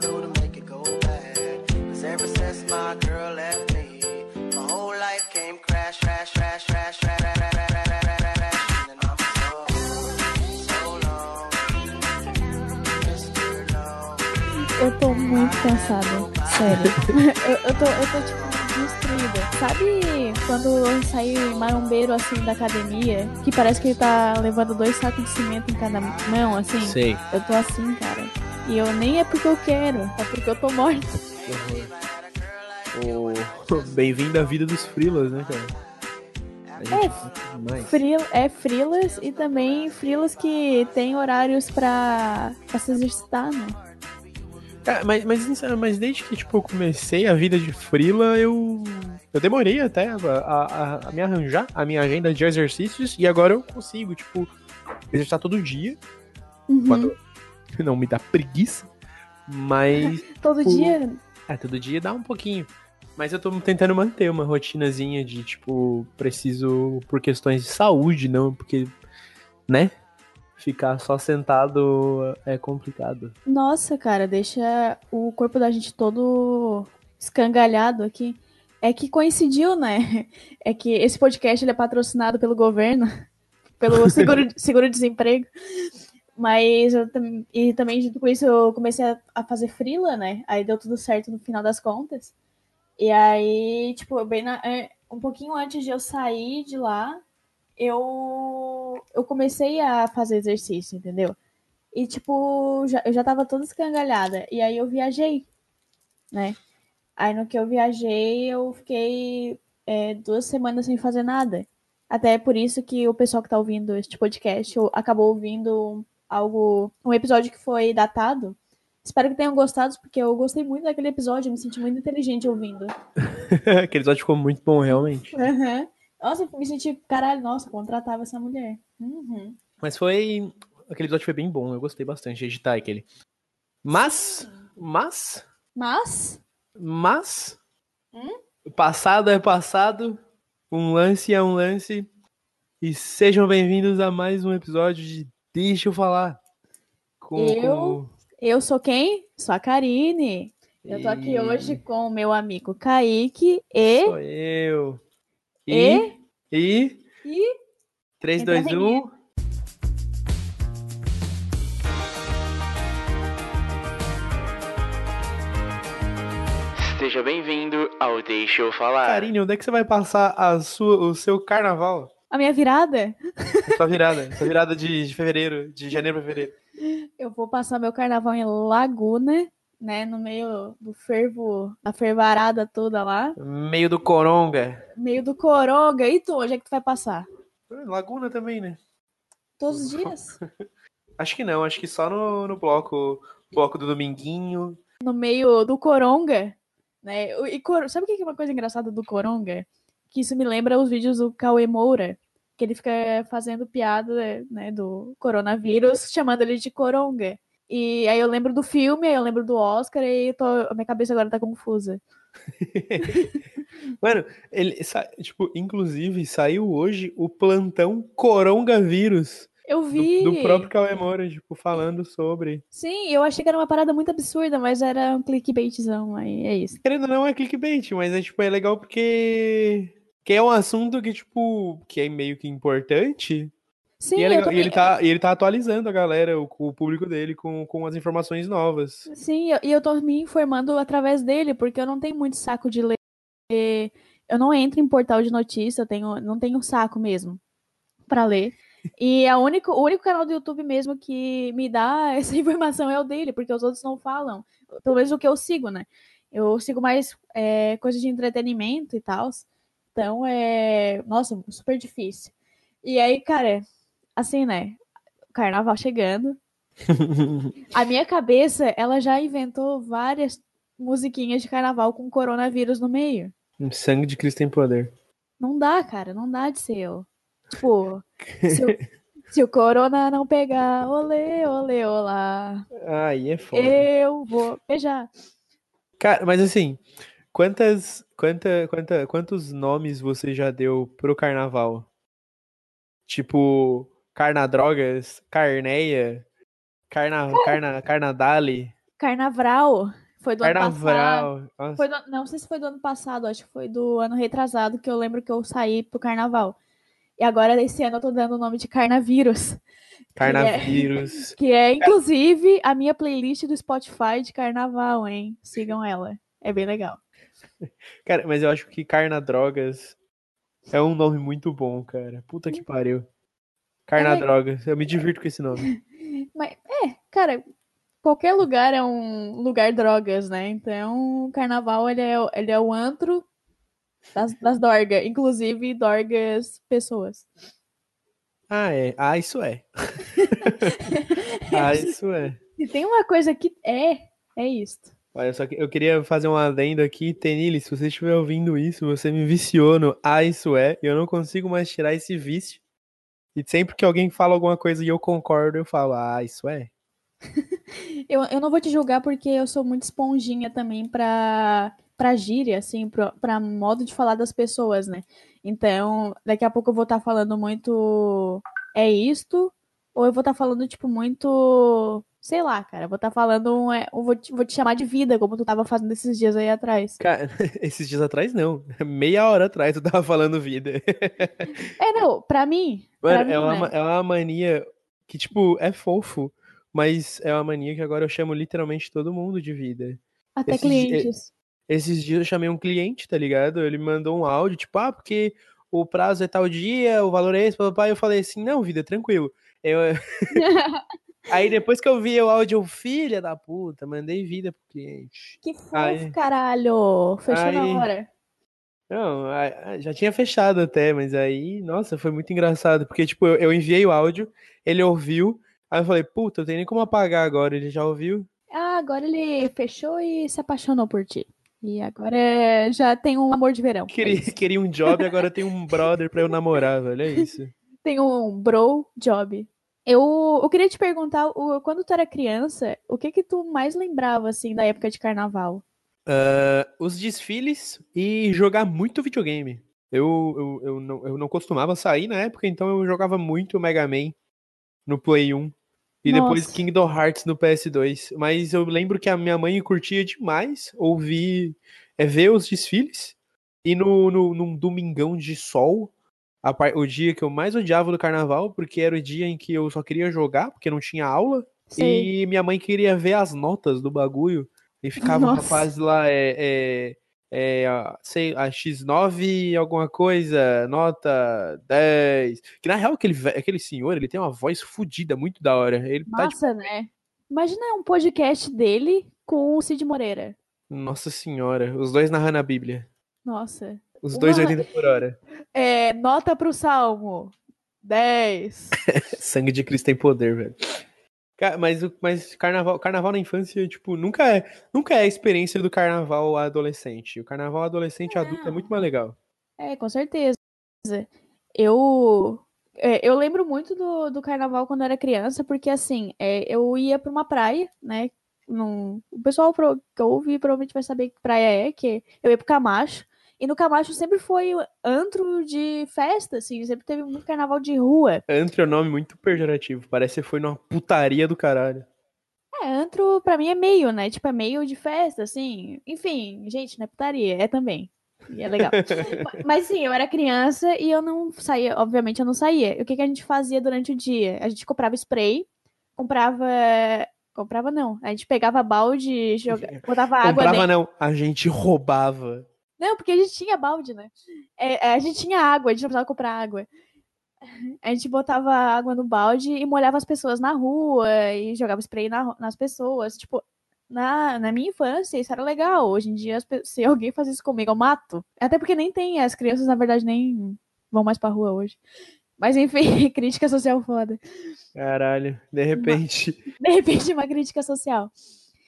Do to make it go bad. Cause ever since my girl left me, my whole life came crash, crash, crash, crash, crash. Eu tô muito cansada, sério. eu, eu, tô, eu tô tipo destruída. Sabe quando sai marombeiro assim da academia, que parece que ele tá levando dois sacos de cimento em cada mão, assim? Sei. Eu tô assim, cara. E eu nem é porque eu quero, é porque eu tô morta. O... Bem-vindo à vida dos frilas, né, cara? É. Fril, é frilas e também frilas que tem horários pra, pra se exercitar, né? Cara, mas, mas, mas desde que tipo, eu comecei a vida de frila, eu. Eu demorei até a, a- a me arranjar a minha agenda de exercícios e agora eu consigo, tipo, exercitar todo dia. Uhum. não me dá preguiça. Mas. Todo tipo, dia. É, todo dia dá um pouquinho. Mas eu tô tentando manter uma rotinazinha de, tipo, preciso por questões de saúde, não porque, né? Ficar só sentado é complicado. Nossa, cara, deixa o corpo da gente todo escangalhado aqui. É que coincidiu, né? É que esse podcast ele é patrocinado pelo governo, pelo seguro- seguro-desemprego. Mas eu e também junto com isso eu comecei a, a fazer frila, né? Aí deu tudo certo no final das contas. E aí, tipo, bem na- um pouquinho antes de eu sair de lá, eu eu comecei a fazer exercício, entendeu? E, tipo, já, eu já tava toda escangalhada. E aí eu viajei, né? Aí no que eu viajei, eu fiquei é, duas semanas sem fazer nada. Até por isso que o pessoal que tá ouvindo este podcast ou- acabou ouvindo algo, um episódio que foi datado. Espero que tenham gostado, porque eu gostei muito daquele episódio, eu me senti muito inteligente ouvindo. Aquele episódio ficou muito bom, realmente. Uhum. Nossa, eu me senti, caralho, nossa, contratava essa mulher. Uhum. Mas foi. Aquele episódio foi bem bom, eu gostei bastante de editar aquele. Mas. Mas. Mas, Mas. Hum? Passado é passado. Um lance é um lance. E sejam bem-vindos a mais um episódio de Deixa eu falar. Com, Eu? eu sou quem? Sou a Karine. Eu tô aqui E- hoje com o meu amigo Kaique e. Sou eu. E. E. E. 3, Entra a 2, 1. Seja bem-vindo ao Deixa eu falar. Karine, onde é que você vai passar a sua, o seu carnaval? A minha virada? Sua virada. sua virada de, de fevereiro, de janeiro pra fevereiro. Eu vou passar meu carnaval em Laguna, né? No meio do fervo, da fervarada toda lá. Meio do Coronga. Meio do Coronga. E tu, onde é que tu vai passar? Laguna também, né? Todos os dias? Acho que não, acho que só no, no bloco, bloco do Dominguinho. No meio do Coronga, né? E cor... Sabe o que é uma coisa engraçada do Coronga? Que isso me lembra os vídeos do Cauê Moura, que ele fica fazendo piada, né, do coronavírus, chamando ele de Coronga. E aí eu lembro do filme, aí eu lembro do Oscar, e tô... a minha cabeça agora tá confusa. Mano, ele, tipo, inclusive saiu hoje o plantão Coronavírus Eu do, vi! do próprio Cauê Moura, tipo, falando sobre. Sim, eu achei que era uma parada muito absurda, mas era um clickbaitzão, aí é isso. Querendo ou não, é clickbait, mas é, tipo, é legal porque... Que é um assunto que, tipo, que é meio que importante. Sim, e, é legal- e ele, tá, ele tá atualizando a galera, o, o público dele, com, com as informações novas. Sim, e eu tô me informando através dele, porque eu não tenho muito saco de ler. Eu não entro em portal de notícia, eu tenho, não tenho saco mesmo pra ler. E a único, o único canal do YouTube mesmo que me dá essa informação é o dele, porque os outros não falam. Pelo menos o que eu sigo, né? Eu sigo mais é, coisas de entretenimento e tal. Então é. Nossa, super difícil. E aí, cara, assim, né? Carnaval chegando. A minha cabeça, ela já inventou várias musiquinhas de carnaval com coronavírus no meio. Um Sangue de Cristo tem poder. Não dá, cara, não dá de ser eu. Tipo, se o, se o corona não pegar, olê, olê, olá, Aí é foda. eu vou beijar. Cara, mas assim, quantas, quanta, quanta, quantos nomes você já deu pro carnaval? Tipo, Carnadrogas, Carneia, Carna, Carna, Carnadale. Carnaval. Foi do ano passado. Foi do- não sei se foi do ano passado, acho que foi do ano retrasado que eu lembro que eu saí pro carnaval. E agora, esse ano, eu tô dando o nome de Carnavírus. Carnavírus. Que é, inclusive, a minha playlist do Spotify de carnaval, hein? Sigam ela. É bem legal. Cara, mas eu acho que Carnadrogas é um nome muito bom, cara. Puta que pariu. Carnadrogas. Eu me divirto com esse nome. Mas, é, cara, qualquer lugar é um lugar drogas, né? Então, o carnaval, ele é, o- ele é o antro das, das dorgas. Inclusive, dorgas pessoas. Ah, é. Ah, isso é. ah, isso é. Se tem uma coisa que é, é isto. Olha, só que eu queria fazer um adendo aqui. Tenille, se você estiver ouvindo isso, você me viciou no Ah, isso é. E eu não consigo mais tirar esse vício. E sempre que alguém fala alguma coisa e eu concordo, eu falo, ah, isso é. Eu, eu não vou te julgar porque eu sou muito esponjinha também pra, pra gíria, assim, pra, pra modo de falar das pessoas, né? Então, daqui a pouco eu vou estar falando muito é isto, ou eu vou estar falando, tipo, muito. Sei lá, cara. Vou estar falando. um, é, eu vou, te, vou te chamar de vida, como tu tava fazendo esses dias aí atrás. Cara, esses dias atrás não. Meia hora atrás eu tava falando vida. É, não, pra mim. pra Mano, mim, é uma, né? é uma mania que, tipo, é fofo, mas é uma mania que agora eu chamo literalmente todo mundo de vida. Até esses clientes. Esses dias eu chamei um cliente, tá ligado? Ele me mandou um áudio, tipo, ah, porque o prazo é tal dia, o valor é esse, papai. Eu falei assim, não, vida, tranquilo. Eu... Aí depois que eu vi o áudio, filha da puta, mandei vida pro cliente. que fofo, Aí- caralho. Fechou na Aí- hora. Não, já tinha fechado até, mas aí, nossa, foi muito engraçado, porque, tipo, eu, eu enviei o áudio, ele ouviu, aí eu falei, puta, eu tenho nem como apagar agora, ele já ouviu? Ah, agora ele fechou e se apaixonou por ti. E agora é- já tem um amor de verão. É Queria, isso. queria um job, agora tem um brother pra eu namorar, velho, é isso. Tem um bro job. Eu, eu queria te perguntar, quando tu era criança, o que que tu mais lembrava, assim, da época de carnaval? Ah, os desfiles e jogar muito videogame. Eu, eu, eu, não, eu não costumava sair na época, então eu jogava muito Mega Man no Play 1. E depois Nossa. Kingdom Hearts no PS2. Mas eu lembro que a minha mãe curtia demais ouvir, é, ver os desfiles. E no, no, num domingão de sol, par- o dia que eu mais odiava do carnaval, porque era o dia em que eu só queria jogar, porque não tinha aula. Sei. E minha mãe queria ver as notas do bagulho. E ficava o Nossa. rapaz lá, é, é, é, a- sei, a X9 alguma coisa, nota 10. Que na real, aquele, aquele senhor, ele tem uma voz fodida, muito da hora. Ele tá tipo, Massa, né? Imagina um podcast dele com o Cid Moreira. nossa senhora, os dois narrando a Bíblia. Nossa. Os dois Uma- 80 por hora. É, nota pro Salmo. 10. Sangue de Cristo tem poder, velho. Mas, o- mas carnaval, carnaval na infância, tipo, nunca é, nunca é a experiência do carnaval adolescente. O carnaval adolescente adulto é muito mais legal. É, com certeza. Eu, é, eu lembro muito do, do carnaval quando eu era criança, porque assim, é, eu ia pra uma praia, né? Num, o pessoal pro- que ouve provavelmente vai saber que praia é, que eu ia pro Camacho. E no Camacho sempre foi antro de festa, assim, sempre teve muito carnaval de rua. Antro é um nome muito pejorativo. Parece que foi numa putaria do caralho. É, antro pra mim é meio, né? Tipo, é meio de festa, assim. Enfim, gente, não é putaria, é também. E é legal. Ma- Mas sim, eu era criança e eu não saía, obviamente eu não saía. O que que a gente fazia durante o dia? A gente comprava spray, comprava. Comprava não. A gente pegava balde, joga... botava água Comprava dentro. não, a gente roubava. Não, porque a gente tinha balde, né? É, é, a gente tinha água, a gente não precisava comprar água. A gente botava água no balde e molhava as pessoas na rua e jogava spray na nas pessoas. Tipo, na, na minha infância isso era legal. Hoje em dia, se alguém faz isso comigo, eu mato. Até porque nem tem, as crianças, na verdade, nem vão mais pra rua hoje. Mas enfim, crítica social foda. Caralho, de repente. De repente, uma crítica social.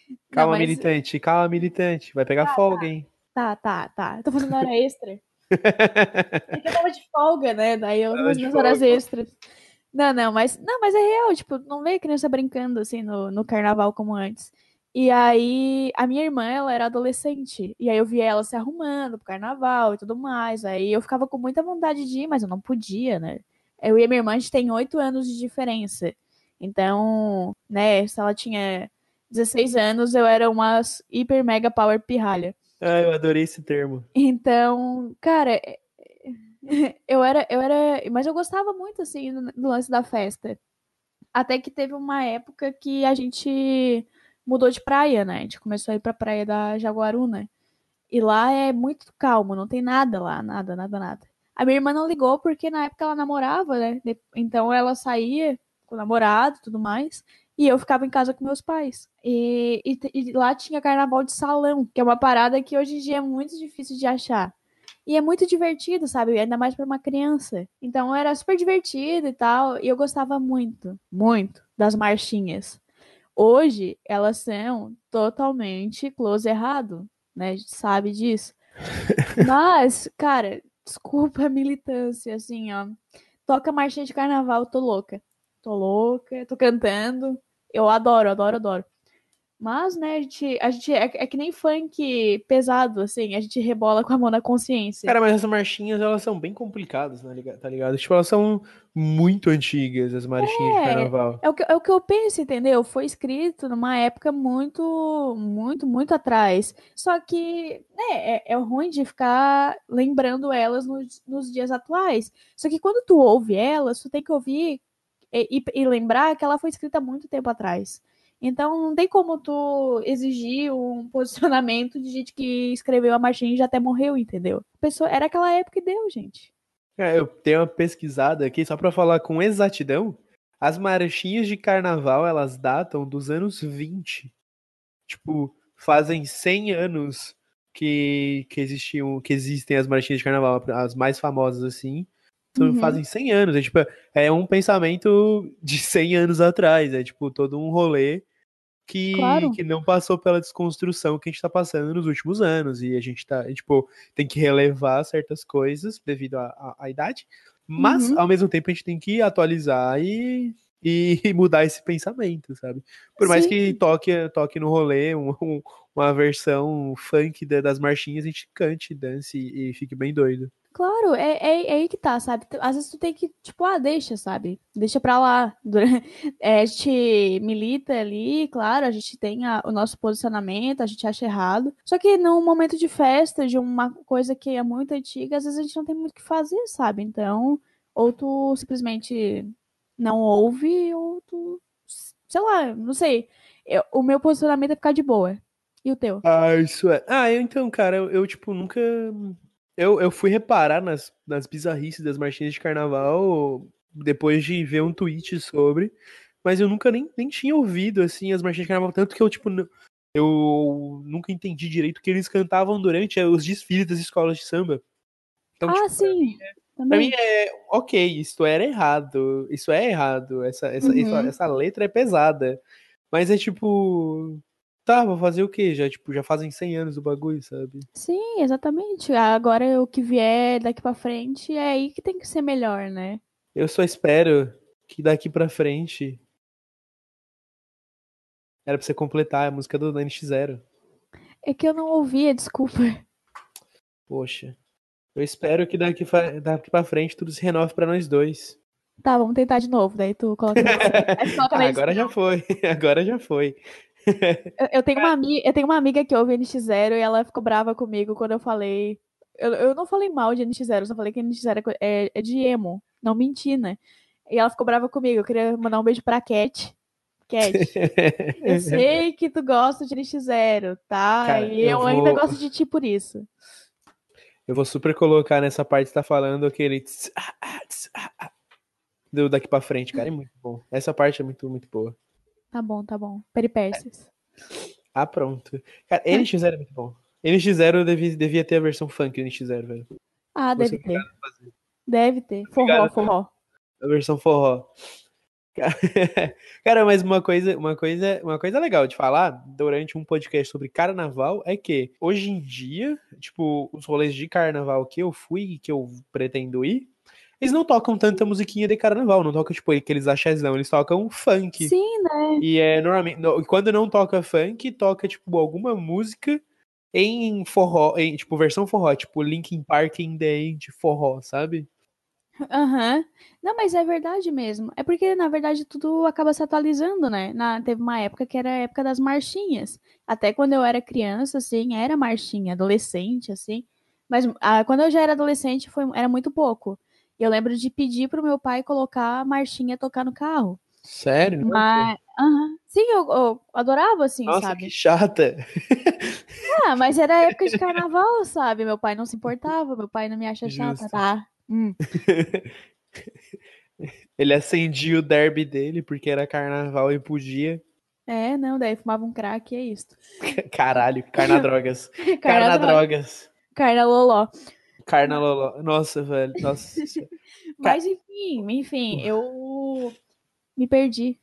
Não, Calma, mas- militante, calma, militante. Vai pegar folga, hein? Tá, tá, tá. Eu tô fazendo hora extra. Porque eu tava de folga, né? Daí eu Tava minhas horas extras. Não, não, mas não, mas é real, tipo, não veio criança brincando assim no, no carnaval como antes. E aí, a minha irmã, ela era adolescente. E aí eu via ela se arrumando pro carnaval e tudo mais. Aí eu ficava com muita vontade de ir, mas eu não podia, né? Eu e a minha irmã, a gente tem oito anos de diferença. Então, né, se ela tinha 16 anos eu era uma hiper mega power pirralha. Ah, eu adorei esse termo. Então, cara, é- eu era, eu era, mas eu gostava muito assim do, lance da festa. Até que teve uma época que a gente mudou de praia, né? A gente começou a ir pra praia da Jaguaruna. E lá é muito calmo, não tem nada lá, nada, nada, nada. A minha irmã não ligou porque na época ela namorava, né? Então ela saía com o namorado tudo mais. E eu ficava em casa com meus pais. E, e e lá tinha carnaval de salão, que é uma parada que hoje em dia é muito difícil de achar. E é muito divertido, sabe? Ainda mais pra uma criança. Então era super divertido e tal. E eu gostava muito, muito das marchinhas. Hoje elas são totalmente close errado, né? A gente sabe disso. Mas, cara, desculpa a militância, assim, ó. Toca marchinha de carnaval, tô louca. Tô louca, tô cantando. Eu adoro, adoro, adoro. Mas, né, a gente, a gente é, é que nem funk pesado, assim, a gente rebola com a mão na consciência. Cara, mas essas marchinhas, elas são bem complicadas, né, tá ligado? Tipo, elas são muito antigas, as marchinhas de É, carnaval. É o, que, é o que eu penso, entendeu? Foi escrito numa época muito, muito, muito atrás. Só que, né, é, é ruim de ficar lembrando elas nos, nos dias atuais. Só que quando tu ouve elas, tu tem que ouvir e, e- e lembrar que ela foi escrita muito tempo atrás. Então não tem como tu exigir um posicionamento de gente que escreveu a marchinha e já até morreu, entendeu? A pessoa, era aquela época e deu, gente. É, eu tenho uma pesquisada aqui, só pra falar com exatidão, as marchinhas de carnaval, elas datam dos anos 20. Tipo, fazem 100 anos que, que existiam, que existem as marchinhas de carnaval, as mais famosas assim. Uhum. Fazem 100 anos, é tipo, é um pensamento de 100 anos atrás, é tipo todo um rolê que, Claro. que não passou pela desconstrução que a gente tá passando nos últimos anos, e a gente tá, tipo, tem que relevar certas coisas devido à, idade, mas Uhum. ao mesmo tempo a gente tem que atualizar e, e mudar esse pensamento, sabe? Por mais Sim. que toque, toque no rolê um- um- uma versão funk da- das marchinhas, a gente cante, dance e, fique bem doido. Claro, é, é, é aí que tá, sabe? Às vezes tu tem que, tipo, ah, deixa, sabe? Deixa pra lá. É, a gente milita ali, claro, a gente tem a- o nosso posicionamento, a gente acha errado. Só que num momento de festa, de uma coisa que é muito antiga, às vezes a gente não tem muito o que fazer, sabe? Então, ou tu simplesmente não ouve, ou tu, sei lá, não sei. Eu- o meu posicionamento é ficar de boa. E o teu? Ah, isso é. Ah, eu então, cara, eu, eu, tipo, nunca. Eu, eu fui reparar nas, nas bizarrices das marchinhas de carnaval depois de ver um tweet sobre, mas eu nunca nem, nem tinha ouvido, assim, as marchinhas de carnaval, tanto que eu, tipo, eu nunca entendi direito o que eles cantavam durante eh, os desfiles das escolas de samba. Então, ah, tipo, sim. Pra Também. mim é ok, isso era errado. Isso é errado. Essa, essa, Uhum. essa, essa letra é pesada. Mas é tipo. Tá, vou fazer o quê? Já, tipo, já fazem 100 anos do bagulho, sabe? Sim, exatamente. Agora o que vier daqui pra frente é aí que tem que ser melhor, né? Eu só espero que daqui pra frente. Era pra você completar a música do NX0. É que eu não ouvia, desculpa. Poxa. Eu espero que daqui, fa- daqui pra frente tudo se renove pra nós dois. Tá, vamos tentar de novo. Daí tu coloca Ah, agora já foi. Agora já foi. Eu, eu tenho uma amiga, eu tenho uma amiga que ouve NX0 e ela ficou brava comigo quando eu falei. Eu, eu não falei mal de NX0, eu só falei que NX0 é é, é de emo. Não menti, né? E ela ficou brava comigo. Eu queria mandar um beijo pra Cat. Cat, eu sei que tu gosta de NX0, tá? Cara, e eu eu, ainda vou- gosto de ti por isso. Eu vou super colocar nessa parte que tá falando aquele tss, ah, ah, tss, ah, ah, do daqui pra frente, cara, é muito bom. Essa parte é muito, muito boa. Tá bom, tá bom. Peripécias. Ah, pronto. Cara, NX0 é muito bom. NX0 devia, devia ter a versão funk do NX0, velho. Ah, Vou deve ter. Deve ter. Forró, forró. A versão forró. Cara, mas uma coisa, uma coisa, uma coisa legal de falar durante um podcast sobre carnaval é que hoje em dia, tipo, os rolês de carnaval que eu fui e que eu pretendo ir, eles não tocam tanta musiquinha de carnaval, não tocam tipo aqueles axézão, eles tocam funk. Sim, né? E é normalmente, no- quando não toca funk, toca tipo alguma música em forró, em tipo versão forró, tipo Linkin Park in the End forró, sabe? Aham. Não, mas é verdade mesmo. É porque, na verdade, tudo acaba se atualizando, né? Na, teve uma época que era a época das marchinhas. Até quando eu era criança, assim, era marchinha, adolescente, assim. Mas ah, quando eu já era adolescente, foi, era muito pouco. Eu lembro de pedir pro meu pai colocar a marchinha tocar no carro. Sério? Mas, aham. Sim, eu, eu adorava, assim, Nossa, sabe? que chata. Ah, mas era época de carnaval, sabe? Meu pai não se importava, meu pai não me acha chata, Justo. tá? Hum. Ele acendia o derby dele porque era carnaval e podia. É, não, daí fumava um crack e é isso. Caralho, carna drogas. Carna Carna droga. drogas. Carna loló. Carna loló. Nossa, velho. Nossa. Mas enfim, enfim, eu me perdi.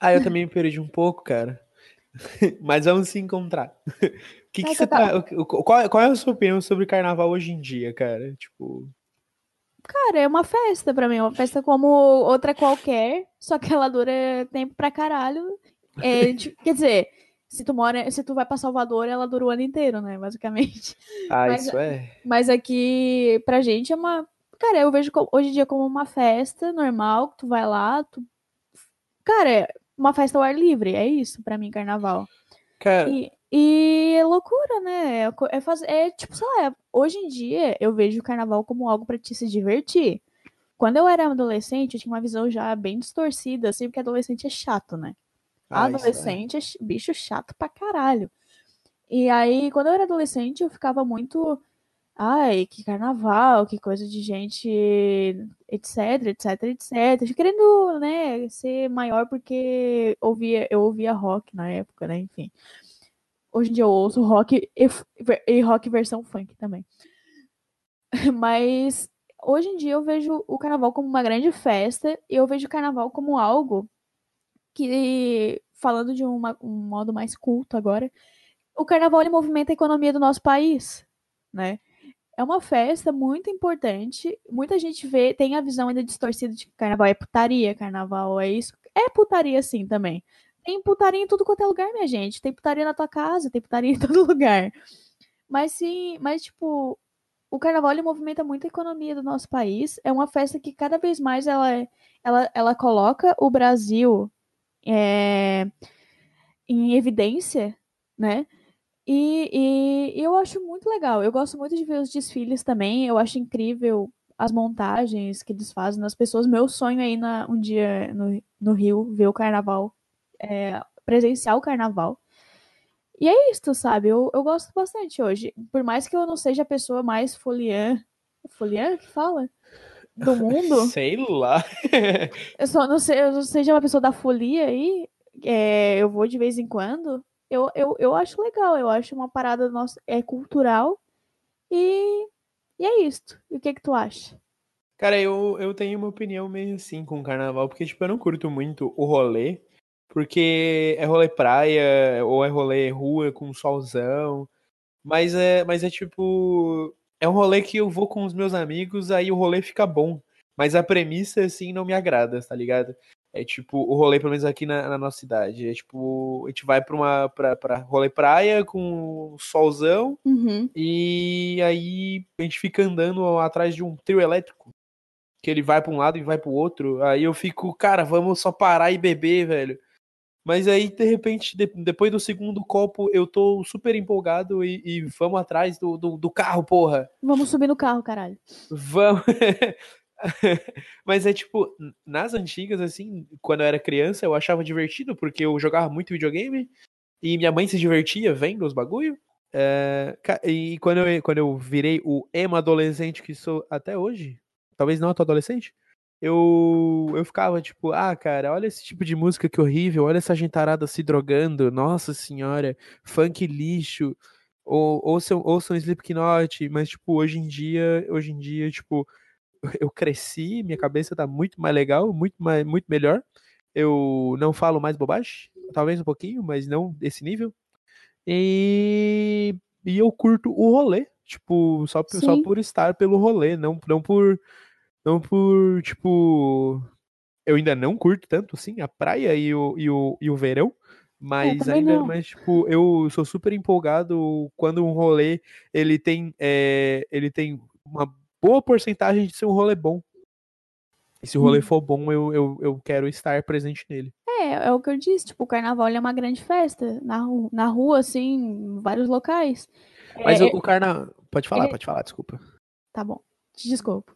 Ah, eu também me perdi um pouco, cara. Mas vamos se encontrar. O que, que você tá- tá. Qual, qual é a sua opinião sobre carnaval hoje em dia, cara? Tipo. Cara, é uma festa pra mim, é uma festa como outra qualquer, só que ela dura tempo pra caralho. É, tipo, quer dizer, se tu mora, se tu vai pra Salvador, ela dura o ano inteiro, né, basicamente. Ah, Mas- isso é. Mas aqui, pra gente, é uma. Cara, eu vejo hoje em dia como uma festa normal, que tu vai lá, tu. Cara, é uma festa ao ar livre, é isso pra mim, carnaval. Cara, E, e é loucura, né? É, é, faz, é tipo, sei lá, hoje em dia eu vejo o carnaval como algo pra te se divertir. Quando eu era adolescente, eu tinha uma visão já bem distorcida, assim, porque adolescente é chato, né? Ah, é. bicho chato pra caralho. E aí, quando eu era adolescente, eu ficava muito. Ai, que carnaval, que coisa de gente, etc, etc, etc. Querendo, né, ser maior porque ouvia, eu ouvia rock na época, né? Enfim. Hoje em dia eu ouço rock e, e rock versão funk também. Mas hoje em dia eu vejo o carnaval como uma grande festa e eu vejo o carnaval como algo que, falando de uma- um modo mais culto agora, o carnaval ele movimenta a economia do nosso país, né? É uma festa muito importante. Muita gente vê, tem a visão ainda distorcida de que carnaval é putaria, carnaval é isso. É putaria sim também. Tem putaria em tudo quanto é lugar, minha gente. Tem putaria na tua casa, tem putaria em todo lugar. Mas sim, mas tipo, o carnaval ele movimenta muito a economia do nosso país. É uma festa que cada vez mais ela, é- ela, ela coloca o Brasil é, em evidência, né? E, e- eu acho muito legal. Eu gosto muito de ver os desfiles também. Eu acho incrível as montagens que eles fazem nas pessoas. Meu sonho é ir na, um dia no, no Rio ver o carnaval, é, presenciar o carnaval. E é isso, sabe? Eu, eu gosto bastante hoje. Por mais que eu não seja a pessoa mais foliã. Foliã que fala? Do mundo. Sei lá. Eu só não sei, eu não seja uma pessoa da folia aí, é, eu vou de vez em quando. Eu, eu, eu acho legal, eu acho uma parada nossa, é cultural. E, e é isto. E o que que tu acha? Cara, eu, eu tenho uma opinião meio assim com o carnaval, porque, tipo, eu não curto muito o rolê, porque é rolê praia, ou é rolê rua com solzão, mas é, mas é tipo, é um rolê que eu vou com os meus amigos, aí o rolê fica bom, mas a premissa, assim, não me agrada, tá ligado? É tipo, o rolê, pelo menos aqui na, na nossa cidade, é tipo, a gente vai pra uma, pra, pra rolê praia com solzão, Uhum. e aí a gente fica andando atrás de um trio elétrico. Que ele vai pra um lado e vai pro outro. Aí eu fico, cara, vamos só parar e beber, velho. Mas aí, de repente, de- depois do segundo copo, eu tô super empolgado e, e vamos atrás do, do, do carro, porra. Vamos subir no carro, caralho. Vamos. Mas é tipo, nas antigas, assim, quando eu era criança, eu achava divertido, porque eu jogava muito videogame e minha mãe se divertia vendo os bagulho. É, e quando eu, quando eu virei o emo adolescente que sou até hoje, talvez não tô adolescente, eu, eu ficava tipo, ah, cara, olha esse tipo de música que horrível, olha essa gentarada se drogando, nossa senhora, funk lixo, ou, ouçam, ouçam Slipknot, mas tipo, hoje em dia, hoje em dia, tipo, eu cresci, minha cabeça tá muito mais legal, muito, mais, muito melhor. Eu não falo mais bobagem, talvez um pouquinho, mas não desse nível. E, e eu curto o rolê, tipo, só, só por estar pelo rolê, não, não por. Não por, tipo. Eu ainda não curto tanto, assim, a praia e o, e o, e o verão. Mas também ainda, não. mas, tipo, eu sou super empolgado quando um rolê ele tem, é, ele tem uma boa porcentagem de ser um rolê bom. E se o rolê Hum. for bom, eu, eu, eu quero estar presente nele. É, é o que eu disse, tipo, o carnaval é uma grande festa na, ru- na rua, assim, em vários locais. Mas É, o, o carna... Pode falar, é- pode falar, desculpa. Tá bom, te desculpo.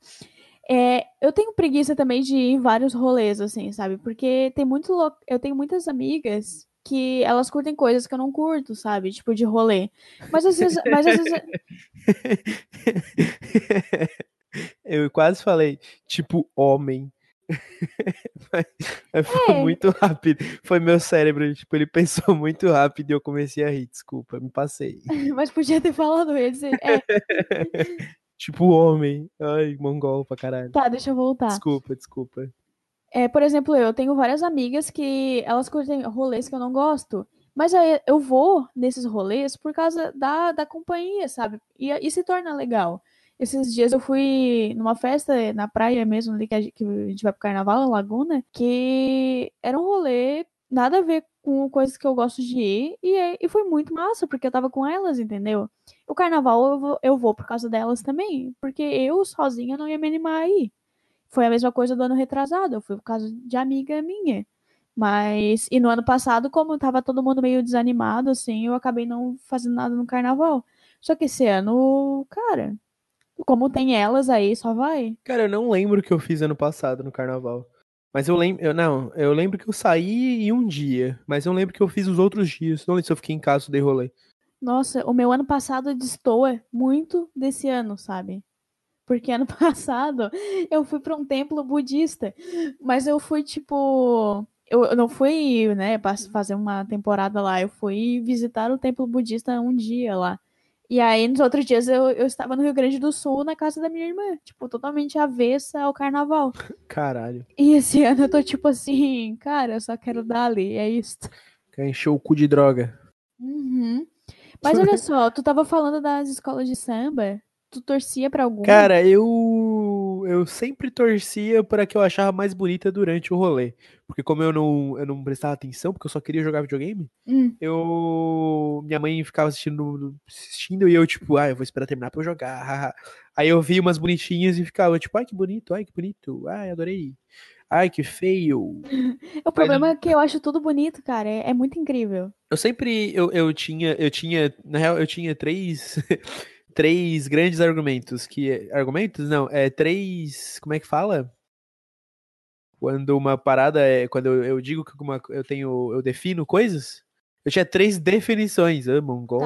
É, eu tenho preguiça também de ir em vários rolês, assim, sabe? Porque tem muito lo... eu tenho muitas amigas que elas curtem coisas que eu não curto, sabe? Tipo, de rolê. Mas às vezes, mas às vezes eu quase falei, tipo, homem. Foi É. muito rápido. Foi meu cérebro, tipo, ele pensou muito rápido e eu comecei a rir, desculpa, me passei. mas podia ter falado, eu ia dizer, é, Tipo, homem. Ai, mongol pra caralho. tá, deixa eu voltar. Desculpa, desculpa. É, por exemplo, eu tenho várias amigas que elas curtem rolês que eu não gosto. Mas aí eu vou nesses rolês por causa da, da companhia, sabe? E, e se torna legal. Esses dias eu fui numa festa na praia mesmo, ali que a gente, que a gente vai pro carnaval, Laguna, que era um rolê nada a ver com coisas que eu gosto de ir. E, é- e foi muito massa, porque eu tava com elas, entendeu? O carnaval eu vou, eu vou por causa delas também, porque eu sozinha não ia me animar a ir. Foi a mesma coisa do ano retrasado, eu fui por causa de amiga minha. Mas, e no ano passado, como tava todo mundo meio desanimado, assim, eu acabei não fazendo nada no carnaval. Só que esse ano, cara, como tem elas aí, só vai. Cara, eu não lembro o que eu fiz ano passado no carnaval. Mas eu lembro. Eu, não, eu lembro que eu saí em um dia. Mas eu lembro que eu fiz os outros dias. Não lembro se eu fiquei em casa ou dei rolê. Nossa, o meu ano passado destoa muito desse ano, sabe? Porque ano passado eu fui para um templo budista, mas eu fui tipo. Eu não fui, né, fazer uma temporada lá, eu fui visitar o templo budista um dia lá. E aí, nos outros dias, eu, eu estava no Rio Grande do Sul, na casa da minha irmã, tipo, totalmente avessa ao carnaval. Caralho. E esse ano eu tô tipo assim, cara, eu só quero dar ali, é isso. Quer encher o cu de droga. Uhum. Mas olha só, tu tava falando das escolas de samba, tu torcia pra alguma? Cara, eu eu sempre torcia para que eu achava mais bonita durante o rolê. Porque como eu não, eu não prestava atenção, porque eu só queria jogar videogame, Hum. eu minha mãe ficava assistindo, assistindo e eu tipo, ah, eu vou esperar terminar pra eu jogar. Aí eu vi umas bonitinhas e ficava tipo, ai que bonito, ai que bonito, ai adorei. Ai que feio. O problema é que eu acho tudo bonito, cara. É, é muito incrível. Eu sempre eu, eu tinha eu tinha na real eu tinha três três grandes argumentos que argumentos não é três como é que fala quando uma parada é quando eu, eu digo que uma, eu tenho eu defino coisas eu tinha três definições mongol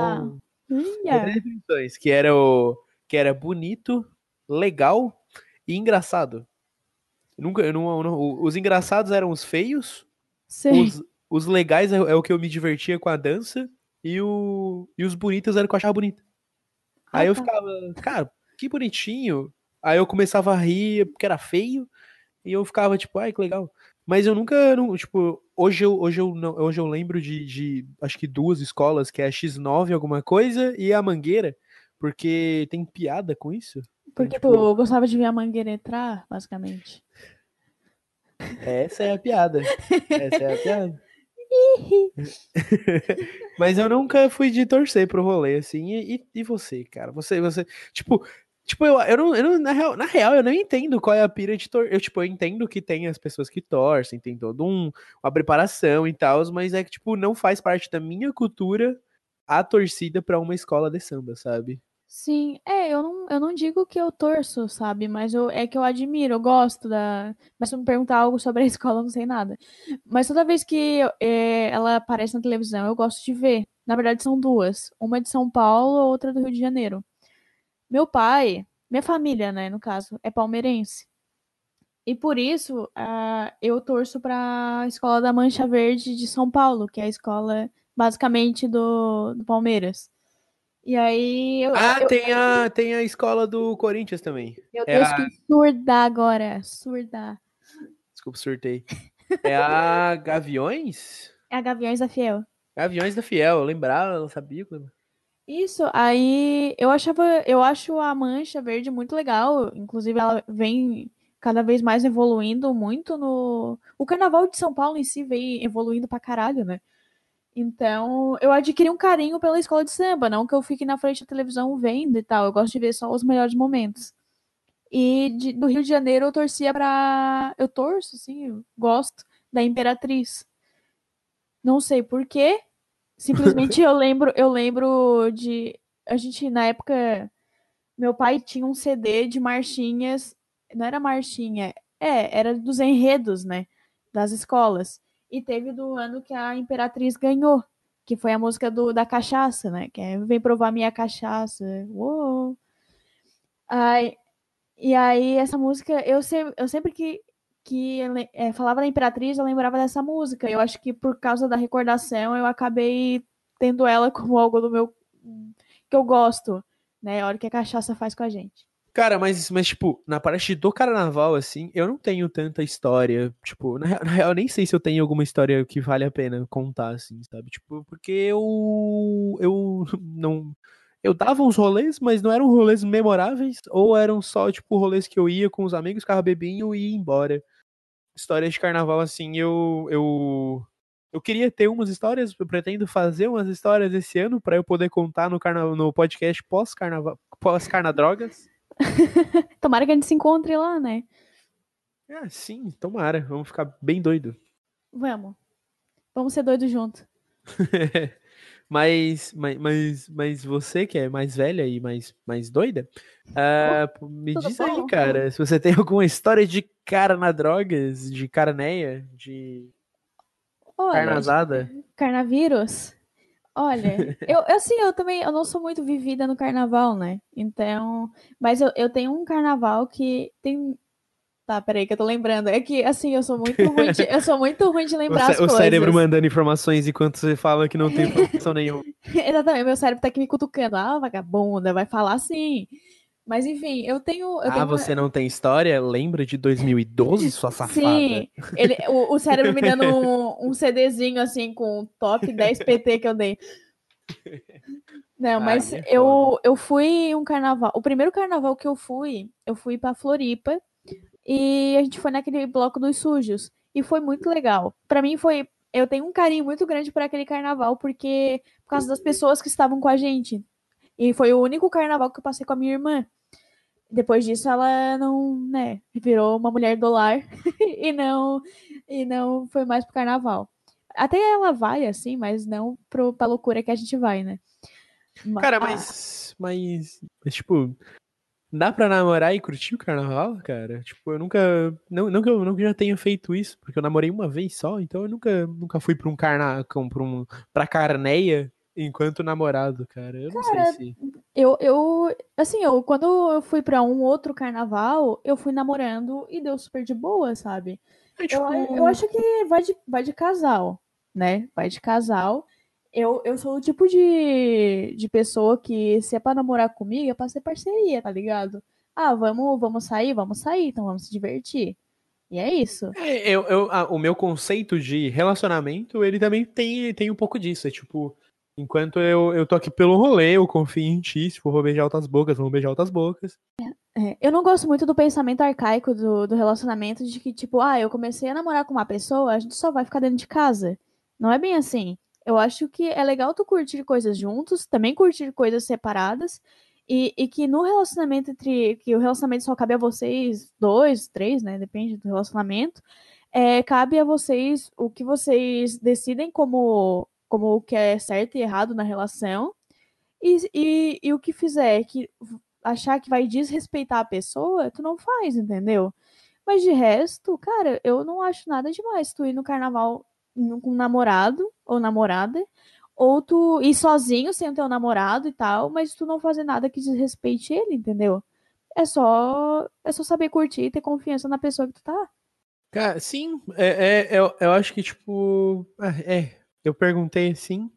Tá. Três definições que era o que era bonito legal e engraçado Eu nunca eu não, eu não- os engraçados eram os feios Sim. os, os legais é, é o que eu me divertia com a dança e, o, e os bonitos era o que eu achava bonito. Aí eu ficava, cara, que bonitinho. Aí eu começava a rir porque era feio e eu ficava tipo, ai, que legal. Mas eu nunca, não, tipo, hoje eu, hoje eu, não, hoje eu lembro de, de, acho que duas escolas, que é a X9 alguma coisa e a Mangueira, porque tem piada com isso. Porque tipo- tu gostava de ver a mangueira entrar, basicamente. Essa é a piada. Essa é a piada. Mas eu nunca fui de torcer pro rolê, assim. E, e- você, cara? Você, você. Tipo, tipo eu, eu, não, eu não- na, real, na real, eu não entendo qual é a pira de torcer. Eu, tipo, eu entendo que tem as pessoas que torcem, tem todo um, uma preparação e tal, mas é que, tipo, não faz parte da minha cultura a torcida pra uma escola de samba, sabe? Sim, é, eu não, eu não digo que eu torço, sabe? Mas eu, é que eu admiro, eu gosto da. Mas se eu me perguntar algo sobre a escola, eu não sei nada. Mas toda vez que é, ela aparece na televisão, eu gosto de ver. Na verdade, são duas. Uma de São Paulo, outra do Rio de Janeiro. Meu pai, minha família, né, no caso, é palmeirense. E por isso, ah, eu torço para a escola da Mancha Verde de São Paulo, que é a escola basicamente do, do Palmeiras. E aí eu, Ah, eu, tem, a, tem a escola do Corinthians também. meu é Deus, a- que surda agora. Surda. Desculpa, surtei. É a Gaviões? É a Gaviões da Fiel. Gaviões da Fiel, eu lembrava, eu não sabia. Isso, aí eu achava, eu acho a Mancha Verde muito legal, inclusive ela vem cada vez mais evoluindo muito no... O Carnaval de São Paulo em si vem evoluindo pra caralho, né? Então, eu adquiri um carinho pela escola de samba, não que eu fique na frente da televisão vendo e tal, eu gosto de ver só os melhores momentos. E de- do Rio de Janeiro eu torcia pra. Eu torço, assim, eu gosto da Imperatriz. Não sei por quê. Simplesmente eu lembro, eu lembro de. A gente, na época, meu pai tinha um CD de marchinhas. Não era marchinha, é, era dos enredos, né? Das escolas. E teve do ano que a Imperatriz ganhou, que foi a música do, da cachaça, né? Que é Vem provar minha cachaça. Uou. Ai, e aí, essa música, eu, se- eu sempre que, que é, falava da Imperatriz, eu lembrava dessa música. Eu acho que por causa da recordação, eu acabei tendo ela como algo do meu. que eu gosto, né? A hora que a cachaça faz com a gente. Cara, mas, mas, tipo, na parte do carnaval, assim, eu não tenho tanta história. Tipo, na, real- na real, eu nem sei se eu tenho alguma história que vale a pena contar, assim, sabe? Tipo, porque eu. Eu não. Eu dava uns rolês, mas não eram rolês memoráveis, ou eram só, tipo, rolês que eu ia com os amigos, ficava bebinho e ia embora. Histórias de carnaval, assim, eu. Eu, eu queria ter umas histórias, eu pretendo fazer umas histórias esse ano pra eu poder contar no, carna, no podcast pós-carnaval, pós-carnadrogas. Tomara que a gente se encontre lá, né? Ah, sim, tomara. Vamos ficar bem doido. Vamos. Vamos ser doidos junto. mas, mas, mas, mas você que é mais velha e mais, mais doida, pô, me tudo diz bom? aí, cara, se você tem alguma história de cara na drogas, de caraneia, de Olha, carnazada. Carnavírus? Olha, eu assim, eu também, eu não sou muito vivida no carnaval, né? Então, mas eu, eu tenho um carnaval que tem. Tá, peraí que eu tô lembrando. É que assim, eu sou muito ruim de, eu sou muito ruim de O, lembrar cé- as o coisas. cérebro mandando informações enquanto você fala que não tem informação nenhuma. Exatamente, meu cérebro tá aqui me cutucando. Ah, vagabunda, vai falar assim. Mas enfim, eu tenho, eu ah, tenho você não tem história? Lembra de 2012, sua safada? Sim, ele, o, o cérebro me dando um, um CDzinho assim com o top 10 PT que eu dei. Não, Ah, mas é eu, eu fui um carnaval. O primeiro carnaval que eu fui, eu fui pra Floripa e a gente foi naquele bloco dos sujos. E foi muito legal. Pra mim foi. Eu tenho um carinho muito grande por aquele carnaval, porque. Por causa das pessoas que estavam com a gente. E foi o único carnaval que eu passei com a minha irmã. Depois disso, ela não, né, virou uma mulher do lar e não e não foi mais pro carnaval. Até ela vai, assim, mas não pro, pra loucura que a gente vai, né? Cara, ah, mas, mas, mas, tipo, dá pra namorar e curtir o carnaval, cara? Tipo, eu nunca, não, não que eu nunca já tenha feito isso, porque eu namorei uma vez só, então eu nunca, nunca fui pra um carna, pra um, pra carneia enquanto namorado, cara. Eu não Cara, sei se... Eu, eu, assim, eu, quando eu fui pra um outro carnaval, eu fui namorando e deu super de boa, sabe? É, Eu, tipo, eu acho que vai de, vai de casal, né? Vai de casal. Eu, eu sou o tipo de, de pessoa que, se é pra namorar comigo, é pra ser parceria, tá ligado? Ah, vamos, vamos sair? Vamos sair, então vamos se divertir. E é isso. é, eu, eu, o meu conceito de relacionamento, ele também tem, tem um pouco disso, é tipo... Enquanto eu, eu tô aqui pelo rolê, eu confio em ti. Se for beijar outras bocas, vamos beijar outras bocas. É, eu não gosto muito do pensamento arcaico do, do relacionamento de que, tipo, ah, eu comecei a namorar com uma pessoa, a gente só vai ficar dentro de casa. Não é bem assim. Eu acho que é legal tu curtir coisas juntos, também curtir coisas separadas, e, e que no relacionamento entre. que o relacionamento só cabe a vocês dois, três, né? Depende do relacionamento. É, cabe a vocês o que vocês decidem como, como o que é certo e errado na relação. E, e, e o que fizer que achar que vai desrespeitar a pessoa, tu não faz, entendeu? Mas de resto, cara, eu não acho nada demais tu ir no carnaval com um namorado ou namorada, ou tu ir sozinho sem o teu namorado e tal, mas tu não fazer nada que desrespeite ele, entendeu? É só, é só saber curtir e ter confiança na pessoa que tu tá. Cara, sim, é, é- eu, eu acho que, tipo, ah, é, eu perguntei sim,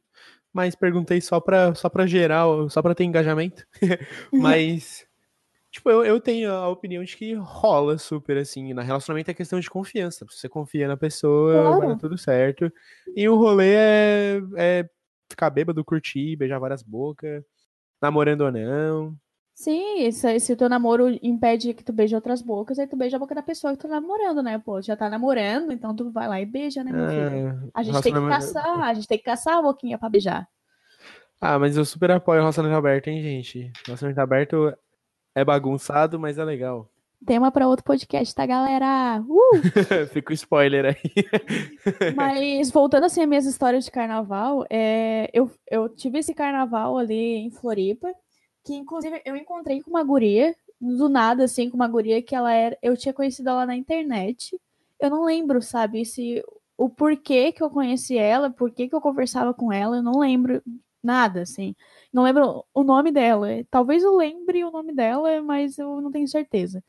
mas perguntei só pra, só pra geral, só pra ter engajamento, mas, tipo, eu, eu tenho a opinião de que rola super, assim, na relacionamento é questão de confiança, você confia na pessoa, vai Claro. dar tudo certo, e o rolê é, é ficar bêbado, curtir, beijar várias bocas, namorando ou não, Sim, se, se o teu namoro impede que tu beije outras bocas, aí tu beija a boca da pessoa que tu tá namorando, né? Pô, já tá namorando, então tu vai lá e beija, né, meu filho? Ah, A gente tem que caçar, a gente tem que caçar a boquinha pra beijar. Ah, mas eu super apoio o relacionamento aberto, hein, gente? Relacionamento aberto é bagunçado, mas é legal. Tema pra outro podcast, tá, galera? Uh! Fica o spoiler aí. Mas voltando assim às minhas histórias de carnaval, é, eu, eu tive esse carnaval ali em Floripa, que inclusive eu encontrei com uma guria, do nada, assim, com uma guria que ela era. Eu tinha conhecido ela na internet. Eu não lembro, sabe, se o porquê que eu conheci ela, porquê que eu conversava com ela, eu não lembro nada, assim. Não lembro o nome dela. Talvez eu lembre o nome dela, mas eu não tenho certeza.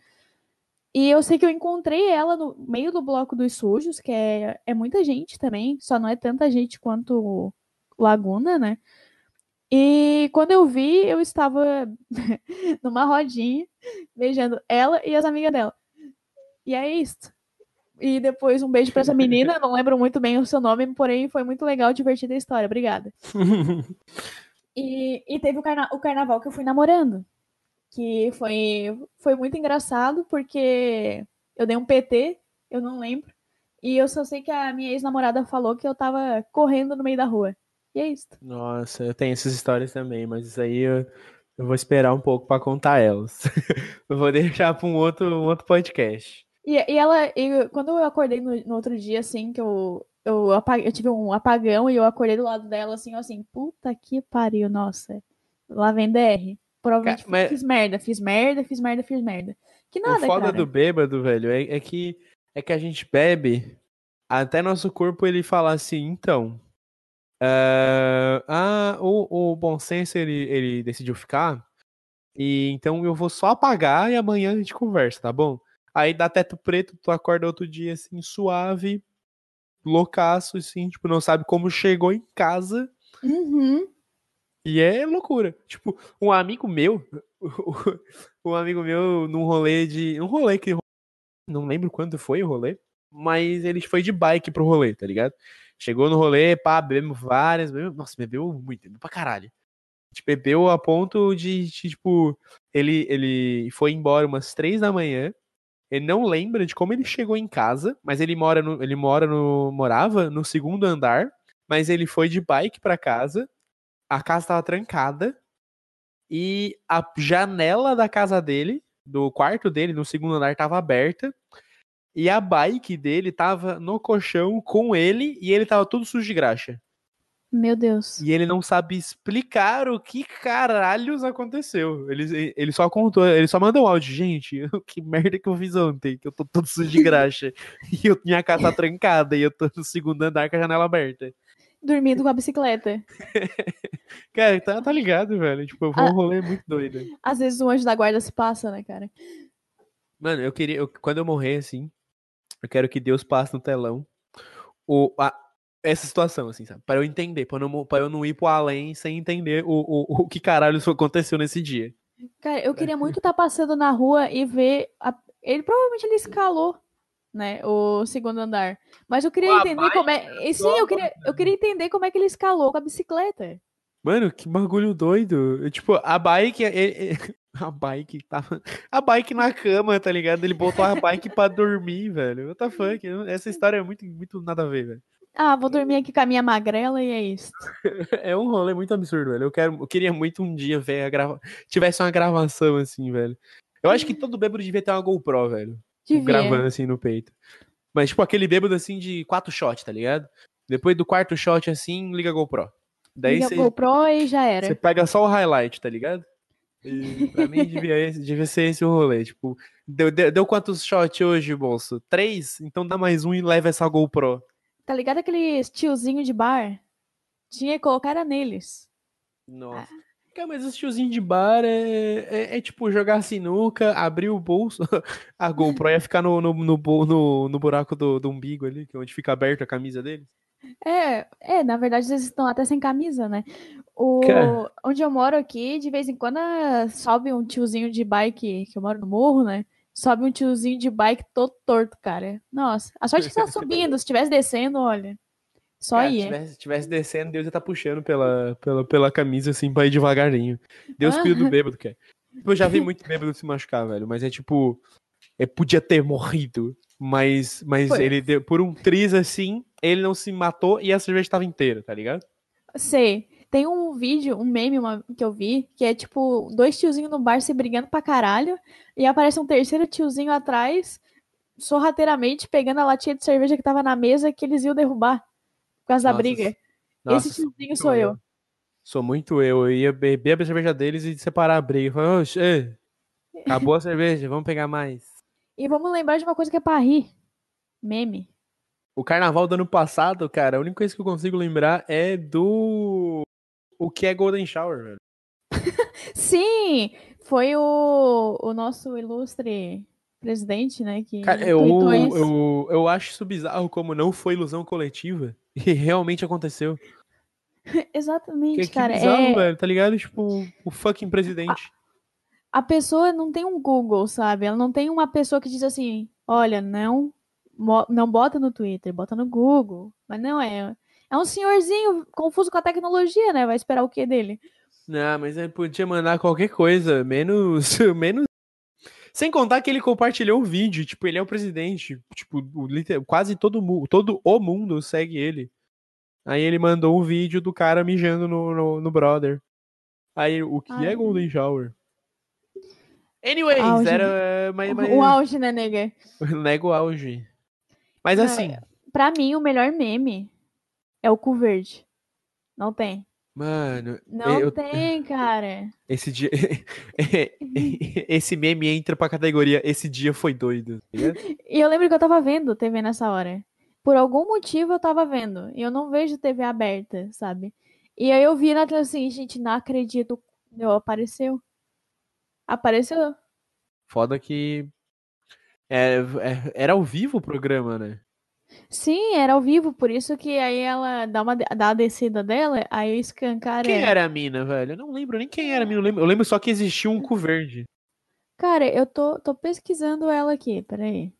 E eu sei que eu encontrei ela no meio do bloco dos sujos, que é, é muita gente também, só não é tanta gente quanto Laguna, né? E quando eu vi, eu estava numa rodinha, beijando ela e as amigas dela. E é isso. E depois um beijo para essa menina, não lembro muito bem o seu nome, porém foi muito legal, divertida a história. Obrigada. E, e teve o, carna o carnaval que eu fui namorando. Que foi, foi muito engraçado, porque eu dei um PT, eu não lembro. E eu só sei que a minha ex-namorada falou que eu tava correndo no meio da rua. E é isso. Nossa, eu tenho essas histórias também, mas isso aí eu, eu vou esperar um pouco para contar elas. eu vou deixar para um outro, um outro podcast. E, e ela, e quando eu acordei no, no outro dia, assim, que eu, eu, apague, eu tive um apagão e eu acordei do lado dela, assim, assim, puta que pariu, nossa. Lá vem DR. Provavelmente mas- fiz merda, fiz merda, fiz merda, fiz merda. Que nada, o foda cara. do bêbado, velho, é, é que é que a gente bebe até nosso corpo ele fala assim, então. Eh, ah, o, o bom senso ele, ele decidiu ficar. E então eu vou só apagar e amanhã a gente conversa, tá bom? Aí dá teto preto, tu acorda outro dia assim, suave, loucaço, assim, tipo, não sabe como chegou em casa. Uhum. E é loucura. Tipo, um amigo meu, um amigo meu num rolê de. Um rolê que. Não lembro quando foi o rolê, mas ele foi de bike pro rolê, tá ligado? Chegou no rolê, pá, bebemos várias. Bebemos, nossa, bebeu muito, bebeu pra caralho. A gente bebeu a ponto de, de, tipo, ele, ele foi embora umas três da manhã. Ele não lembra de como ele chegou em casa, mas ele mora no, ele mora no, morava no segundo andar, mas ele foi de bike pra casa. A casa tava trancada e a janela da casa dele, do quarto dele, no segundo andar, tava aberta. E a bike dele tava no colchão com ele e ele tava todo sujo de graxa. Meu Deus. E ele não sabe explicar o que caralhos aconteceu. Ele, ele só contou, ele só mandou um áudio. Gente, que merda que eu fiz ontem, que eu tô todo sujo de graxa. e eu, minha casa tá trancada e eu tô no segundo andar com a janela aberta. Dormindo com a bicicleta. Cara, tá, tá ligado, velho? Tipo, foi um rolê muito doido. Às vezes o anjo da guarda se passa, né, cara? Mano, eu queria. eu- quando eu morrer, assim, eu quero que Deus passe no telão o, a- essa situação, assim, sabe? Pra eu entender, pra eu não, pra eu não ir pro além sem entender o, o, o que caralho isso aconteceu nesse dia. Cara, eu queria muito estar passando na rua e ver. a- Ele provavelmente ele escalou, né? O segundo andar. Mas eu queria entender como é. e Sim, eu queria, eu queria entender como é que ele escalou com a bicicleta. Mano, que bagulho doido. Eu, tipo, a bike. ele- ele- a bike tava. A bike na cama, tá ligado? Ele botou a bike pra dormir, velho. What the fuck? Essa história é muito, muito nada a ver, velho. Ah, vou dormir aqui com a minha magrela e é isso. É um rolê muito absurdo, velho. Eu, quero, eu queria muito um dia ver a grava... tivesse uma gravação assim, velho. Eu acho que todo bêbado devia ter uma GoPro, velho. Devia. Gravando assim no peito. Mas, tipo, aquele bêbado assim de quatro shots, tá ligado? Depois do quarto shot assim, liga a GoPro. Daí Liga você GoPro e já era. você pega só o highlight, tá ligado? E pra mim devia, devia ser esse o rolê. Tipo, deu, deu, deu quantos shots hoje, bolso? Três? Então dá mais um e leva essa GoPro. Tá ligado aqueles tiozinho de bar? Tinha que colocar era neles. Nossa. Cara, mas esse tiozinho de bar é, é, é tipo jogar sinuca, abrir o bolso. A GoPro ia ficar no, no, no, no, no buraco do, do umbigo ali, que é onde fica aberta a camisa deles. É, é, na verdade eles estão até sem camisa, né? O, Cara. onde eu moro aqui, de vez em quando ah, sobe um tiozinho de bike, que eu moro no morro, né? Sobe um tiozinho de bike todo torto, cara. Nossa, a sorte que tá subindo, se estivesse descendo, olha. Só Cara, se ia. tivesse, tivesse descendo, Deus ia estar puxando pela, pela, pela camisa assim pra ir devagarinho. Deus cuida do bêbado, cara. Tipo, Eu já vi muito bêbado se machucar, velho, mas é tipo. É, podia ter morrido, mas, mas Foi. ele deu, por um triz assim, ele não se matou e a cerveja tava inteira, tá ligado? Sei. Tem um vídeo, um meme uma- que eu vi, que é tipo dois tiozinhos no bar se brigando pra caralho, e aparece um terceiro tiozinho atrás, sorrateiramente pegando a latinha de cerveja que tava na mesa que eles iam derrubar por causa da Nossa, briga. Nossa, Esse tiozinho sou eu. Sou muito eu. Eu ia beber a cerveja deles e separar a briga. Falar, "Oxe, ei, acabou a cerveja, vamos pegar mais. E vamos lembrar de uma coisa que é pra rir. Meme. O carnaval do ano passado, cara, a única coisa que eu consigo lembrar é do. O que é Golden Shower, velho. Sim! Foi o, o nosso ilustre presidente, né? Que Cara, eu, isso. eu, eu acho isso bizarro como não foi ilusão coletiva. E realmente aconteceu. Exatamente, Que, que cara. bizarro, é, velho, tá ligado? Tipo, o fucking presidente. A pessoa não tem um Google, sabe? Ela não tem uma pessoa que diz assim: olha, não, não bota no Twitter, bota no Google. Mas não é. É um senhorzinho confuso com a tecnologia, né? Vai esperar o quê dele? Não, mas ele podia mandar qualquer coisa, menos. menos. Sem contar que ele compartilhou um vídeo, tipo, ele é o presidente. Tipo, o quase todo, mu- todo o mundo segue ele. Aí ele mandou um vídeo do cara mijando no, no, no brother. Aí, o que é Ai. Golden Shower? Anyways, Auge. era. Mas, mas, O auge, né, nega? Nego o auge. Mas Não, assim, Pra mim, o melhor meme é o cu verde. Não tem. mano, Não eu- tem, cara. esse dia. esse meme entra pra categoria Esse dia foi doido. tá? E eu lembro que eu tava vendo TV nessa hora. Por algum motivo eu tava vendo. E eu não vejo TV aberta, sabe? E aí eu vi na tela assim, gente, não acredito. Meu, apareceu. Apareceu. Foda que. é- é- era ao vivo o programa, né? Sim, era ao vivo, por isso que aí ela dá uma dá a descida dela, aí o escancara. Quem era a mina, velho? Eu não lembro nem quem era a mina. Eu lembro, eu lembro só que existia um cu verde. Cara, eu tô, tô pesquisando ela aqui, peraí.